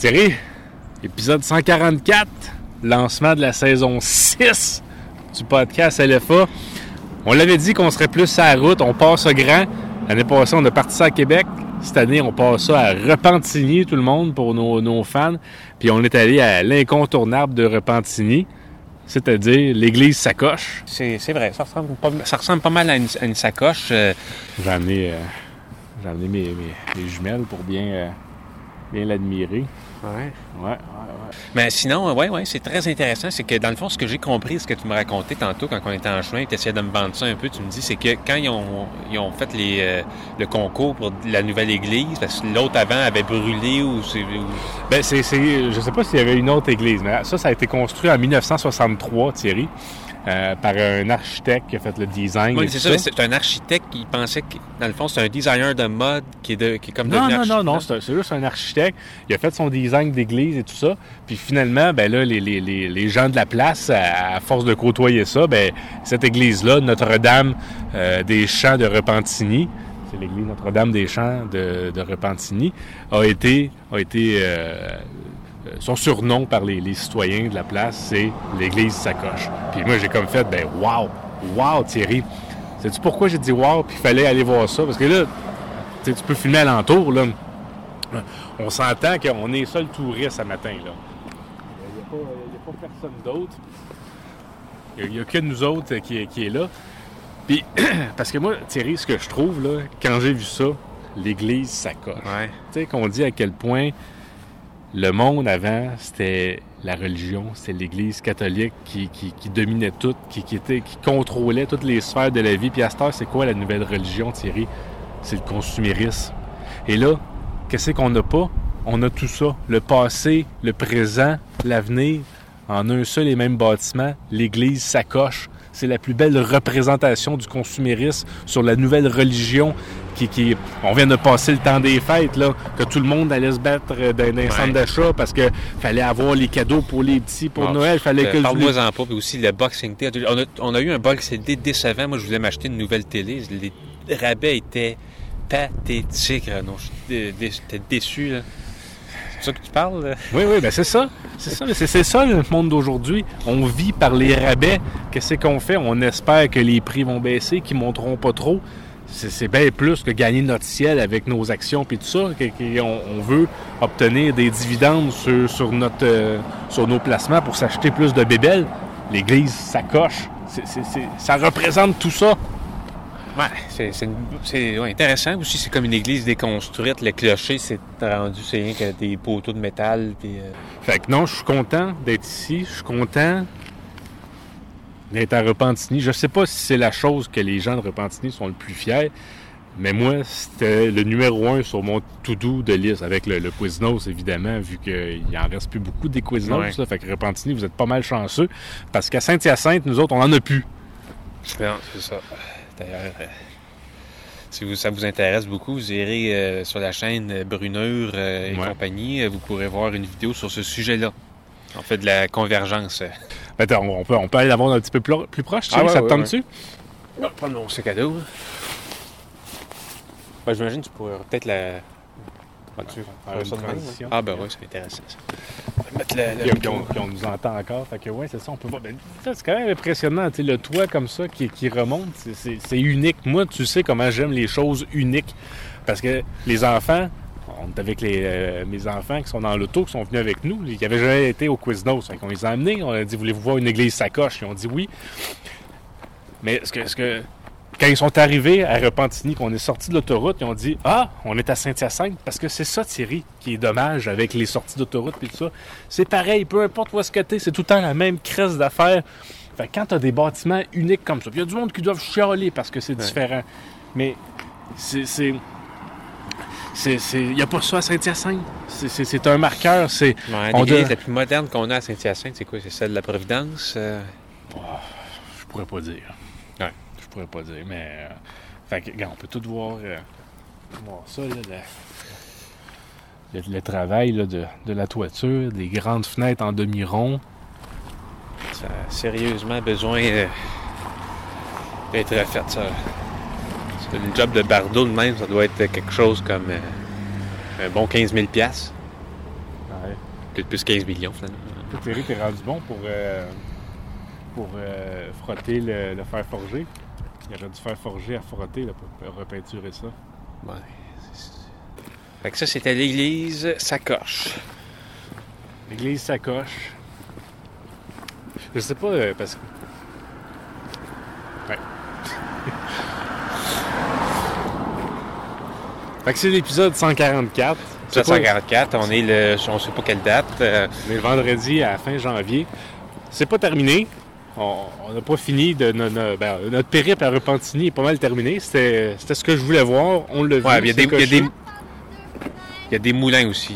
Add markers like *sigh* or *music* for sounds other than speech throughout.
Thierry, épisode 144, lancement de la saison 6 du podcast LFA. On l'avait dit qu'on serait plus à la route, on passe au grand. L'année passée, on a parti ça à Québec. Cette année, on passe ça à Repentigny, tout le monde, pour nos, nos fans. Puis on est allé à l'incontournable de Repentigny, c'est-à-dire l'église Sacoche. C'est c'est vrai, ça ressemble, pas, ça ressemble pas mal à une, à une sacoche. euh, J'ai amené, euh, j'ai amené mes, mes- mes jumelles pour bien, euh, bien l'admirer. ouais. Ouais, ouais, ouais. Mais sinon, oui, ouais, c'est très intéressant. C'est que dans le fond, ce que j'ai compris, ce que tu me racontais tantôt quand on était en chemin, tu essayais de me vendre ça un peu, tu me dis, c'est que quand ils ont, ils ont fait les, euh, le concours pour la nouvelle église, parce que l'autre avant avait brûlé ou c'est. ou- Ben, c'est, c'est- je sais pas s'il y avait une autre église, mais ça, ça a été construit en 1963, Thierry, euh, par un architecte qui a fait le design. Oui, c'est ça, c'est un architecte qui pensait que, dans le fond, c'est un designer de mode qui est, de, qui est comme Non, non, non, archi- non, c'est, juste un architecte. Il a fait son design d'église et tout ça. Puis finalement, ben là, les, les, les, les gens de la place, à, à force de côtoyer ça, ben cette église-là, Notre-Dame euh, des Champs de Repentigny, c'est l'église Notre-Dame des Champs de, de Repentigny, a été, a été euh, son surnom par les, les citoyens de la place, c'est l'église Sacoche. Puis moi, j'ai comme fait, ben wow, wow, Thierry. Sais-tu pourquoi j'ai dit wow, puis il fallait aller voir ça? Parce que là, tu peux filmer alentour, là. On s'entend qu'on est seul touriste ce matin, là. Il n'y a, pas- a personne d'autre. Il n'y a, que nous autres qui, est- qui est là. Puis, *clears throat* parce que moi, Thierry, ce que je trouve, là, quand j'ai vu ça, l'église, ça coche. Ouais. Tu sais, qu'on dit à quel point le monde avant, c'était la religion, c'était l'Église catholique qui, dominait tout, qui, qui était, qui contrôlait toutes les sphères de la vie. Puis à cette heure, c'est quoi la nouvelle religion, Thierry? C'est le consumérisme. Et là, qu'est-ce qu'on n'a pas? On a tout ça. Le passé, le présent, l'avenir, en un seul et même bâtiment. L'Église s'accroche. C'est la plus belle représentation du consumérisme sur la nouvelle religion qui, qui- on vient de passer le temps des fêtes, là, que tout le monde allait se battre euh, dans un centre d'achat parce que fallait avoir les cadeaux pour les petits pour Bon, Noël. Fallait euh, que Parle-moi-en pas, puis aussi le Boxing Day. On a, on a eu un Boxing Day décevant. Moi, je voulais m'acheter une nouvelle télé. Les rabais étaient pathétiques, Renaud. J'étais dé- j'étais déçu, là. C'est ça que tu parles? Oui, oui, ben c'est ça. C'est ça, le monde d'aujourd'hui. On vit par les rabais. Qu'est-ce qu'on fait? On espère que les prix vont baisser, qu'ils ne monteront pas trop. C'est, bien plus que gagner notre ciel avec nos actions puis tout ça. on, veut obtenir des dividendes euh, sur nos placements pour s'acheter plus de bébelles. L'Église, ça coche. Ça représente tout ça. Ouais, c'est, c'est, une- c'est ouais, intéressant aussi. C'est comme une église déconstruite. Le clocher, c'est rendu, c'est rien que des poteaux de métal. Puis, euh, Fait que non, je suis content d'être ici. Je suis content d'être à Repentigny. Je sais pas si c'est la chose que les gens de Repentigny sont le plus fiers, mais moi, c'était le numéro un sur mon to-do de liste, avec le, le Quiznos, évidemment, vu qu'il en reste plus beaucoup des Quiznos. Ouais. là. fait que Repentigny, vous êtes pas mal chanceux, parce qu'à Saint-Hyacinthe, nous autres, on en a plus. Non, c'est ça. D'ailleurs, euh, si vous- ça vous intéresse beaucoup, vous irez euh, sur la chaîne euh, Bruneur et Ouais. compagnie. Euh, Vous pourrez voir une vidéo sur ce sujet-là. On fait de la convergence. euh. Attends, on peut, on peut aller la voir un petit peu plus, plus proche, tu Ah ouais, ça te ouais, tente-tu? Prendre mon sac à dos. Ben, J'imagine que tu pourrais peut-être la. Ah, Faire hein? Ah, ben oui, c'est intéressant ça. On va mettre le, le Puis, puis micro. on, puis on nous entend encore. Fait que ouais, c'est ça, on peut voir. Ben, ça, c'est quand même impressionnant, tu sais, le toit comme ça qui, qui remonte, c'est- unique. Moi, tu sais comment j'aime les choses uniques. Parce que les enfants, on est avec les, euh, mes enfants qui sont dans l'auto, qui sont venus avec nous, qui avaient jamais été au Quiznos. Fait qu'on les a amenés, on a dit, voulez-vous voir une église sacoche? Ils ont dit oui. Mais ce que, ce que, quand ils sont arrivés à Repentigny, qu'on est sorti de l'autoroute, ils ont dit Ah, on est à Saint-Hyacinthe. Parce que c'est ça, Thierry, qui est dommage avec les sorties d'autoroute et tout ça. C'est pareil, peu importe où est-ce que t'es, c'est tout le temps la même crise d'affaires. Fait que quand t'as des bâtiments uniques comme ça, il y a du monde qui doivent chialer parce que c'est Ouais. différent. Mais c'est. c'est il n'y a pas ça à Saint-Hyacinthe. C'est- C'est c'est un marqueur. C'est Ouais, on doit- la plus moderne qu'on a à Saint-Hyacinthe, c'est quoi? C'est celle de la Providence? euh, Je pourrais pas dire. Pourrais pas dire, mais. euh, fait que, regarde, on peut tout voir, euh, voir ça, là, le, le- le travail là, de, de la toiture, des grandes fenêtres en demi-rond. Ça a sérieusement besoin euh, d'être refait, ça. C'est une job de bardeau de même, ça doit être quelque chose comme euh, un bon 15 000 piastres. Ouais. Peut-être plus 15 millions, finalement. Thierry, t'es rendu bon pour, euh, pour frotter le, le fer forgé. Il aurait dû faire forger à frotter là, pour repeinturer ça. Ouais. c'est- Fait que ça, c'était l'église Sacoche. L'église sacoche. Je sais pas, euh, parce que. Ouais. *laughs* fait que c'est l'épisode 144. C'est pas- 744, on est le. On sait pas quelle date. euh, On est le vendredi à la fin janvier. C'est pas terminé. On n'a pas fini de no- no- ben, notre périple à Repentigny est pas mal terminé. C'était ce que je voulais voir. On vu. Ouais, il y y a des- coché. Il y a des moulins aussi.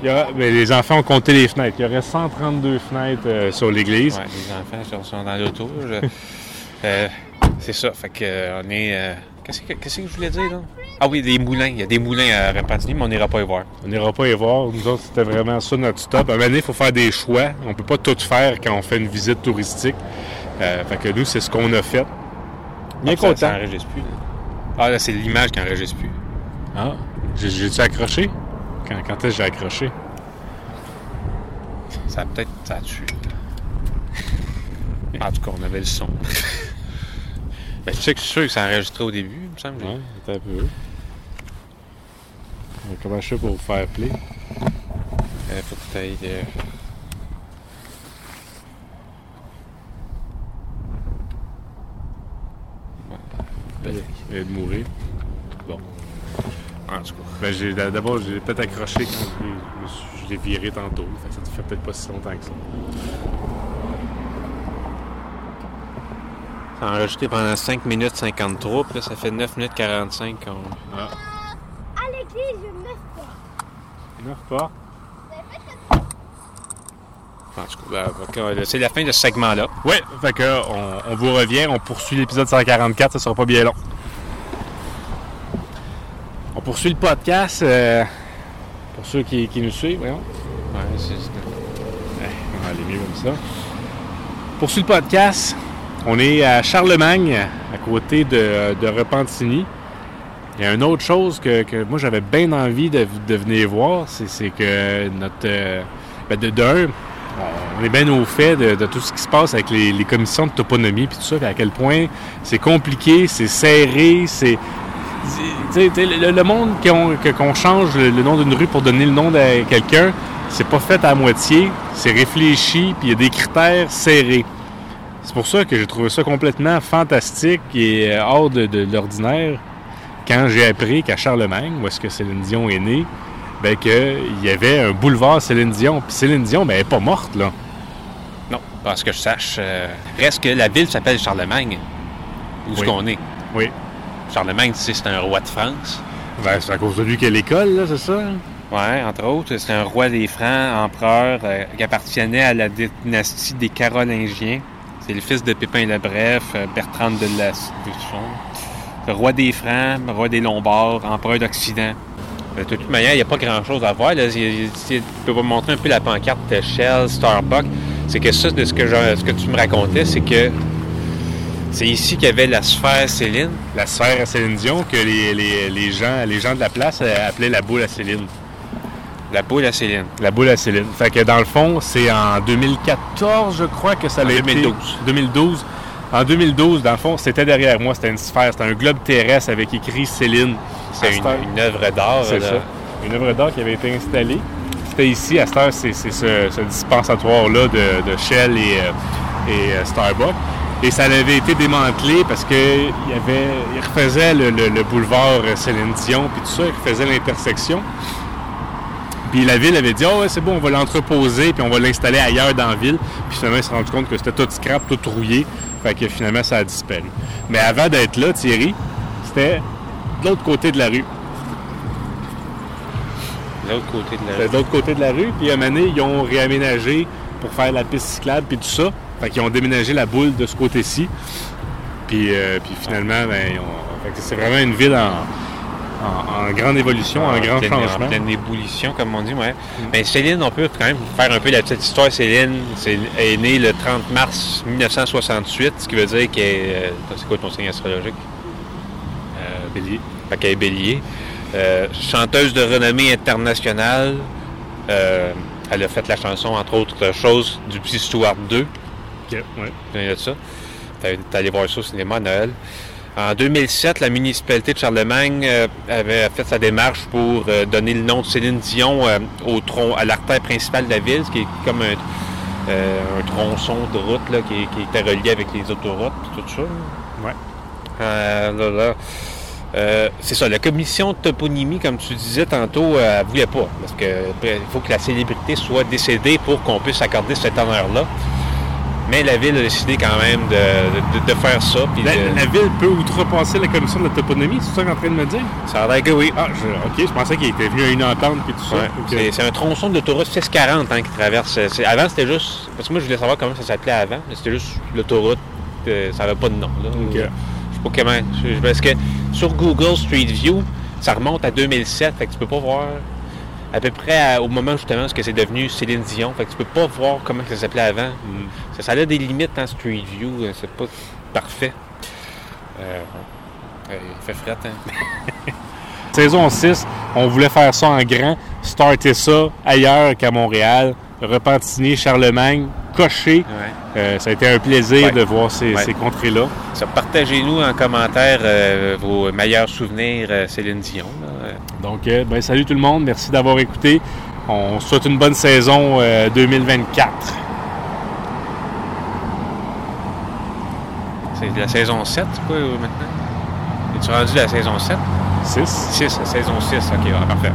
Il y a- ben, les enfants ont compté les fenêtres. Il y aurait 132 fenêtres euh, sur l'église. Ouais, les enfants sont dans l'auto. *laughs* euh, c'est ça. Fait que euh, on est. Qu'est-ce que, je voulais dire, là? Ah oui, des moulins. Il y a des moulins à Repentigny, mais on n'ira pas y voir. On n'ira pas y voir. Nous autres, c'était vraiment ça notre stop. À un moment donné, il faut faire des choix. On peut pas tout faire quand on fait une visite touristique. Euh, fait que nous, c'est ce qu'on a fait. Bien Ah, content. Ça plus. là. Ah, là, c'est l'image qui enregistre plus. Ah, j'ai- j'ai-tu accroché? Quand, quand est-ce que j'ai accroché? Ça a peut-être. Ça a tué. En tout cas, on avait le son. *laughs* ben, je sais que je suis sûr que ça enregistrait au début, il me semble. Ouais, attends un peu. Euh, Comment je fais pour vous faire play? Euh, faut que tu ailles. euh, Il vient de mourir. Bon. En tout cas. Ben, j'ai, d'abord, j'ai peut-être accroché quand je l'ai, je viré tantôt. Fait que ça te fait peut-être pas si longtemps que ça. Ça a enregistré pendant 5 minutes 53, puis là, ça fait 9 minutes 45 qu'on. Ah, À l'église, pas. En tout cas, ben, fait que, c'est la fin de ce segment-là. Ouais, fait que on, on vous revient, on poursuit l'épisode 144, ça sera pas bien long. On poursuit le podcast euh, pour ceux qui, qui nous suivent, voyons. Ouais, c'est. On va aller mieux comme ça. Poursuit le podcast. On est à Charlemagne, à côté de, de Repentigny. Il y a une autre chose que, moi j'avais bien envie de, venir voir, c'est, que notre. euh, ben de d'un, on est bien au fait de, tout ce qui se passe avec les, commissions de toponymie puis tout ça, à quel point c'est compliqué, c'est serré, c'est. le, monde qu'on change le, le nom d'une rue pour donner le nom de quelqu'un, c'est pas fait à moitié, c'est réfléchi, puis il y a des critères serrés. C'est pour ça que j'ai trouvé ça complètement fantastique et euh, hors de, de l'ordinaire quand j'ai appris qu'à Charlemagne, où est-ce que Céline Dion est née, ben qu'il y avait un boulevard Céline Dion. Puis Céline Dion, ben elle est pas morte, là. Non, parce que je sache. euh, reste que la ville s'appelle Charlemagne. Où est-ce Oui. qu'on est? Oui. Charlemagne, tu sais, c'est un roi de France. Ben, c'est à cause de lui qu'elle l'école, là, c'est ça? Ouais, entre autres, c'est un roi des Francs, empereur, euh, qui appartenait à la dynastie des Carolingiens. C'est le fils de Pépin le Bref, euh, Bertrand de la Le roi des Francs, roi des Lombards, empereur d'Occident. De toute manière, il n'y a pas grand-chose à voir. Là. Tu peux vous montrer un peu la pancarte de Shell, Starbucks. C'est que ça, de ce que, je- ce que tu me racontais, c'est que c'est ici qu'il y avait la sphère Céline. La sphère à Céline Dion que les, les- les gens, les gens de la place euh, appelaient la boule à Céline. La boule à Céline. La boule à Céline. Fait que dans le fond, c'est en 2014, je crois, que ça l'a été. 2012. 2012. En 2012, dans le fond, c'était derrière moi, c'était une sphère, c'était un globe terrestre avec écrit Céline. C'est une, œuvre d'art. C'est ça. Une œuvre d'art qui avait été installée. C'était ici, à cette heure, c'est ce, ce dispensatoire-là de, de Shell et, euh, et euh, Starbucks. Et ça avait été démantelé parce que il y avait, il refaisait le, le- le boulevard Céline Dion, puis tout ça, il refaisait l'intersection. Puis la ville avait dit, oh ouais, c'est bon, on va l'entreposer, puis on va l'installer ailleurs dans la ville. Puis finalement, ils se sont rendu compte que c'était tout scrap, tout rouillé. Fait que finalement, ça a disparu. Mais avant d'être là, Thierry, c'était de l'autre côté de la rue. De l'autre côté de la C'était de l'autre côté de la rue. Puis à un moment donné, ils ont réaménagé pour faire la piste cyclable puis tout ça. Fait qu'ils ont déménagé la boule de ce côté-ci. Puis, euh, puis finalement, ben, c'est vraiment une ville en, en- en grande évolution, en grand pleine, changement. En pleine ébullition, comme on dit, ouais. Mais Céline, on peut quand même faire un peu la petite histoire. Céline c'est- est née le 30 mars 1968, ce qui veut dire qu'elle est... euh, C'est quoi ton signe astrologique? Euh, Bélier. Fait qu'elle est bélier. Euh, chanteuse de renommée internationale. Euh, Elle a fait la chanson, entre autres choses, du petit Stuart 2. OK, ouais. A de ça? T'es allé voir ça au cinéma à Noël. En 2007, la municipalité de Charlemagne euh, avait fait sa démarche pour euh, donner le nom de Céline Dion euh, au tron, à l'artère principale de la ville, ce qui est comme un, un tronçon de route là, qui, qui était relié avec les autoroutes et tout ça. Ouais. Euh, là, là. Euh, c'est ça, la commission de toponymie, comme tu disais tantôt, elle voulait pas. Parce que il faut que la célébrité soit décédée pour qu'on puisse accorder cet honneur-là. Mais la ville a décidé quand même de, de- de faire ça. puis La, de- la ville peut outrepasser la commission de la toponymie, c'est ça que tu es en train de me dire? Ça a l'air que oui. Ah, je, ok, je pensais qu'il était venu à une entente puis tout ça. Ouais, c'est, un tronçon d'autoroute 640 hein, qui traverse. C'est- avant, c'était juste. Parce que moi, je voulais savoir comment ça s'appelait avant. C'était juste l'autoroute. euh, ça n'avait pas de nom. Là. Ok. Je sais pas comment. Parce que sur Google Street View, ça remonte à 2007. Fait que tu peux pas voir à peu près à- au moment justement où c'est devenu Céline Dion. Fait que tu peux pas voir comment ça s'appelait avant. Hmm. Ça, ça a des limites en Street View. euh, C'est pas parfait. Euh, euh, il fait fret, hein? *laughs* Saison 6, on voulait faire ça en grand, starter ça ailleurs qu'à Montréal, Repentigny, Charlemagne, cocher. Ouais. Euh, ça a été un plaisir Ouais. de voir ces, Ouais. ces contrées-là. Partagez-nous en commentaire euh, vos meilleurs souvenirs euh, Céline Dion. là. Euh, Donc, euh, ben, salut tout le monde, merci d'avoir écouté. On souhaite une bonne saison euh, 2024. C'est la saison 7, quoi, euh, maintenant? Es-tu rendu à la saison 7? 6. 6, la saison 6. OK, parfait.